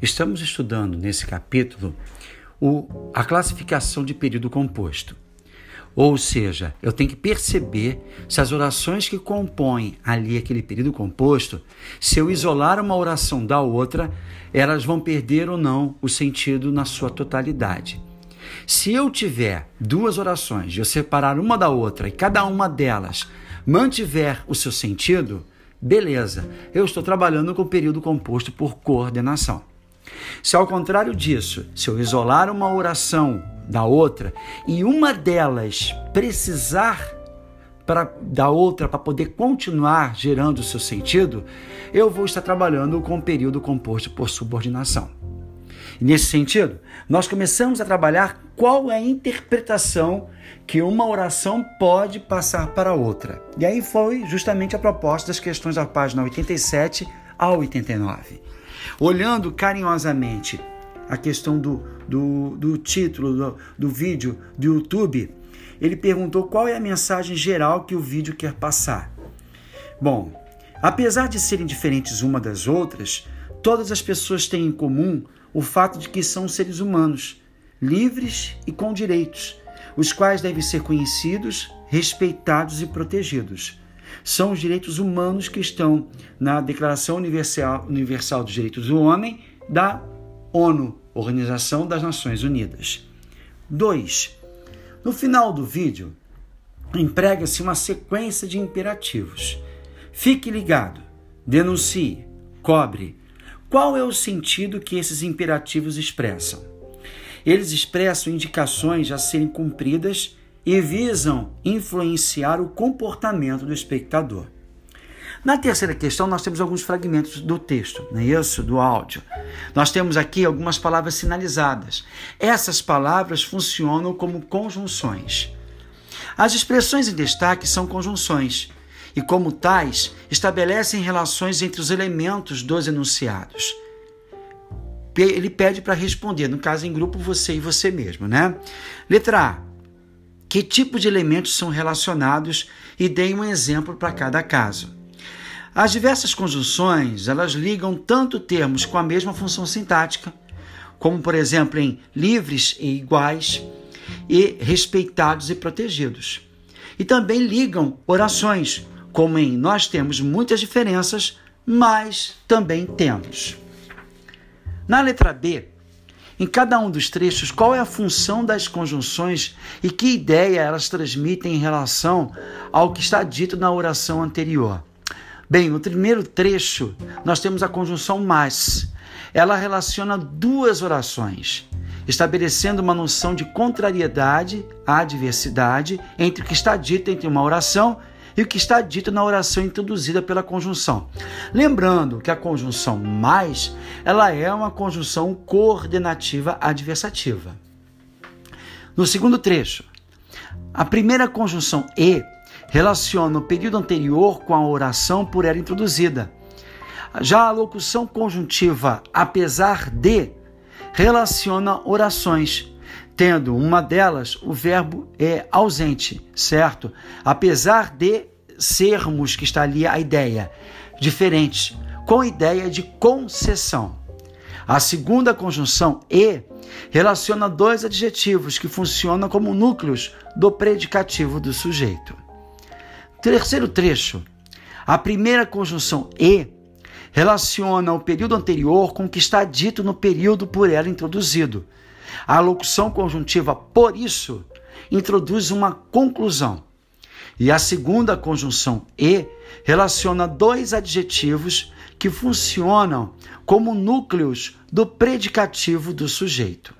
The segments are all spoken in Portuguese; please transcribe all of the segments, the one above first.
Estamos estudando nesse capítulo o, a classificação de período composto. Ou seja, eu tenho que perceber se as orações que compõem ali aquele período composto, se eu isolar uma oração da outra, elas vão perder ou não o sentido na sua totalidade. Se eu tiver duas orações, eu separar uma da outra e cada uma delas mantiver o seu sentido, beleza, eu estou trabalhando com o período composto por coordenação. Se ao contrário disso, se eu isolar uma oração da outra e uma delas precisar para da outra para poder continuar gerando o seu sentido, eu vou estar trabalhando com o período composto por subordinação. E nesse sentido, nós começamos a trabalhar qual é a interpretação que uma oração pode passar para outra. E aí foi justamente a proposta das questões da página 87 a 89. Olhando carinhosamente a questão do, do, do título do, do vídeo do YouTube, ele perguntou qual é a mensagem geral que o vídeo quer passar. Bom, apesar de serem diferentes uma das outras, todas as pessoas têm em comum o fato de que são seres humanos, livres e com direitos, os quais devem ser conhecidos, respeitados e protegidos. São os direitos humanos que estão na Declaração Universal, Universal dos Direitos do Homem da ONU, Organização das Nações Unidas. 2. No final do vídeo, emprega-se uma sequência de imperativos. Fique ligado, denuncie, cobre, qual é o sentido que esses imperativos expressam? Eles expressam indicações a serem cumpridas e visam influenciar o comportamento do espectador. Na terceira questão, nós temos alguns fragmentos do texto, não é isso? Do áudio. Nós temos aqui algumas palavras sinalizadas. Essas palavras funcionam como conjunções. As expressões em destaque são conjunções e, como tais, estabelecem relações entre os elementos dos enunciados. Ele pede para responder, no caso em grupo, você e você mesmo, né? Letra A. Que tipo de elementos são relacionados e deem um exemplo para cada caso. As diversas conjunções, elas ligam tanto termos com a mesma função sintática, como por exemplo em livres e iguais, e respeitados e protegidos. E também ligam orações, como em nós temos muitas diferenças, mas também temos. Na letra B, em cada um dos trechos, qual é a função das conjunções e que ideia elas transmitem em relação ao que está dito na oração anterior? Bem, no primeiro trecho, nós temos a conjunção mas. Ela relaciona duas orações, estabelecendo uma noção de contrariedade, adversidade, entre o que está dito entre uma oração e o que está dito na oração introduzida pela conjunção. Lembrando que a conjunção mais, ela é uma conjunção coordenativa adversativa. No segundo trecho, a primeira conjunção e relaciona o período anterior com a oração por ela introduzida. Já a locução conjuntiva apesar de relaciona orações tendo uma delas o verbo é ausente, certo? Apesar de sermos, que está ali a ideia, diferentes, com ideia de concessão. A segunda conjunção e relaciona dois adjetivos que funcionam como núcleos do predicativo do sujeito. Terceiro trecho. A primeira conjunção e relaciona o período anterior com o que está dito no período por ela introduzido. A locução conjuntiva por isso introduz uma conclusão. E a segunda conjunção e relaciona dois adjetivos que funcionam como núcleos do predicativo do sujeito.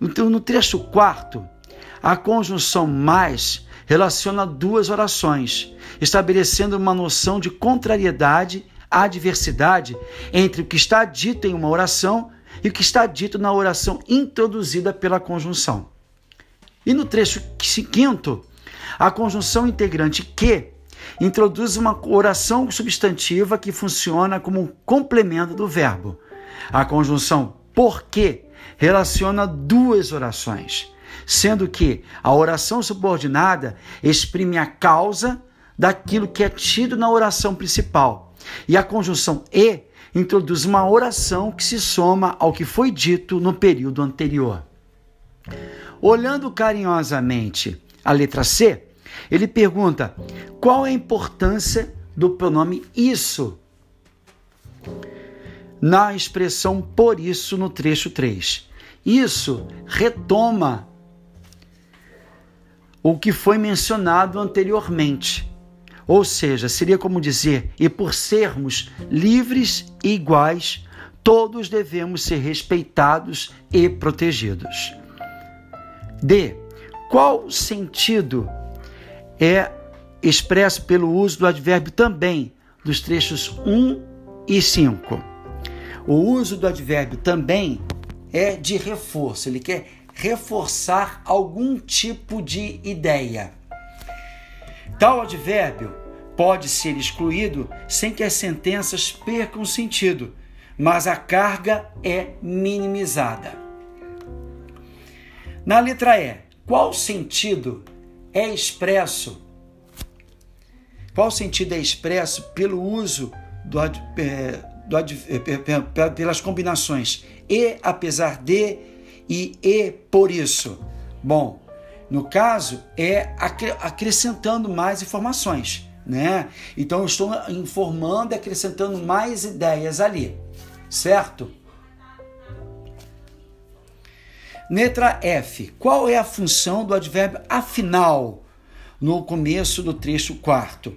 Então, no trecho quarto, a conjunção mais relaciona duas orações, estabelecendo uma noção de contrariedade, adversidade entre o que está dito em uma oração e o que está dito na oração introduzida pela conjunção. E no trecho quinto, a conjunção integrante que introduz uma oração substantiva que funciona como um complemento do verbo. A conjunção porque relaciona duas orações, sendo que a oração subordinada exprime a causa daquilo que é tido na oração principal, e a conjunção e introduz uma oração que se soma ao que foi dito no período anterior. Olhando carinhosamente a letra C, ele pergunta: qual é a importância do pronome isso na expressão por isso no trecho 3? Isso retoma o que foi mencionado anteriormente. Ou seja, seria como dizer, e por sermos livres e iguais, todos devemos ser respeitados e protegidos. D. Qual sentido é expresso pelo uso do advérbio também dos trechos 1 e 5? O uso do advérbio também é de reforço, ele quer reforçar algum tipo de ideia. Tal advérbio pode ser excluído sem que as sentenças percam sentido, mas a carga é minimizada. Na letra E, qual sentido é expresso? Qual sentido é expresso pelo uso do, é, do, é, pelas combinações e apesar de e e por isso? Bom, no caso, é acrescentando mais informações, né? Então eu estou informando e acrescentando mais ideias ali, certo? Letra F. Qual é a função do advérbio afinal no começo do trecho quarto?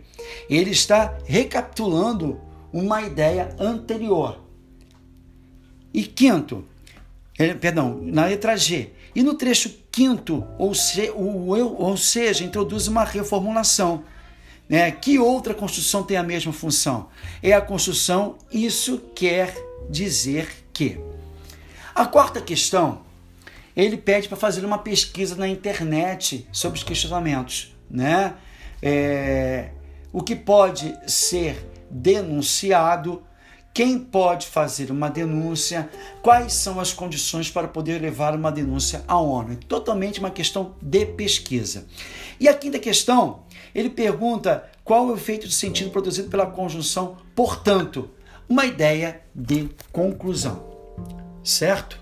Ele está recapitulando uma ideia anterior. E quinto, perdão, na letra G, e no trecho quinto, ou, se, ou, ou seja, introduz uma reformulação. Né? Que outra construção tem a mesma função? É a construção isso quer dizer que. A quarta questão, ele pede para fazer uma pesquisa na internet sobre os questionamentos. Né? É, o que pode ser denunciado quem pode fazer uma denúncia, quais são as condições para poder levar uma denúncia à ONU. É totalmente uma questão de pesquisa. E a quinta questão, ele pergunta qual é o efeito de sentido produzido pela conjunção, portanto, uma ideia de conclusão. Certo?